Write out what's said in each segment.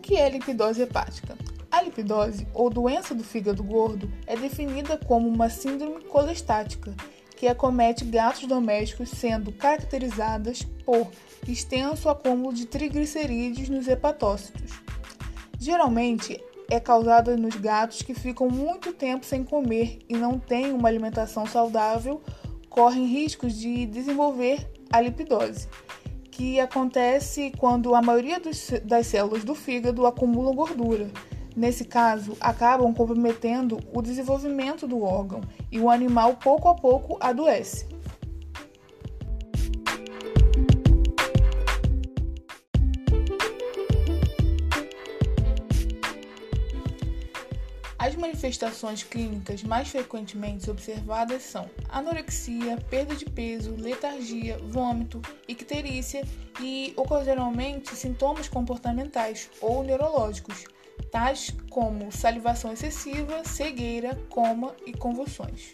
que é lipidose hepática? A lipidose, ou doença do fígado gordo, é definida como uma síndrome colestática que acomete gatos domésticos, sendo caracterizadas por extenso acúmulo de triglicerídeos nos hepatócitos. Geralmente é causada nos gatos que ficam muito tempo sem comer e não têm uma alimentação saudável, correm riscos de desenvolver a lipidose, que acontece quando a maioria dos, das células do fígado acumulam gordura. Nesse caso, acabam comprometendo o desenvolvimento do órgão e o animal pouco a pouco adoece. As manifestações clínicas mais frequentemente observadas são anorexia, perda de peso, letargia, vômito, icterícia e, ocasionalmente, sintomas comportamentais ou neurológicos, tais como salivação excessiva, cegueira, coma e convulsões.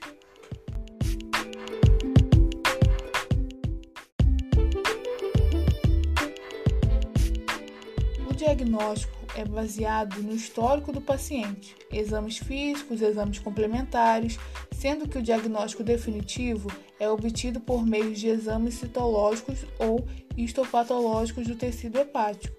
O diagnóstico é baseado no histórico do paciente, exames físicos, exames complementares, sendo que o diagnóstico definitivo é obtido por meio de exames citológicos ou histopatológicos do tecido hepático.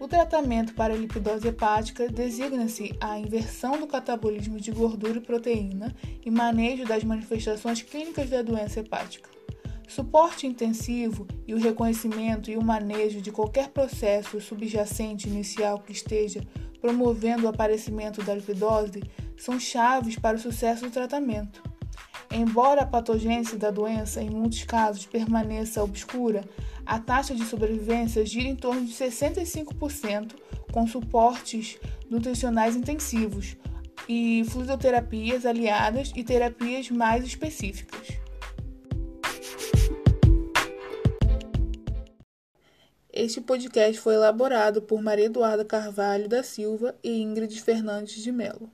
O tratamento para a lipidose hepática designa-se a inversão do catabolismo de gordura e proteína e manejo das manifestações clínicas da doença hepática. Suporte intensivo e o reconhecimento e o manejo de qualquer processo subjacente inicial que esteja promovendo o aparecimento da lipidose são chaves para o sucesso do tratamento. Embora a patogênese da doença em muitos casos permaneça obscura, a taxa de sobrevivência gira em torno de 65%, com suportes nutricionais intensivos e fluidoterapias aliadas e terapias mais específicas. Este podcast foi elaborado por Maria Eduarda Carvalho da Silva e Ingrid Fernandes de Mello.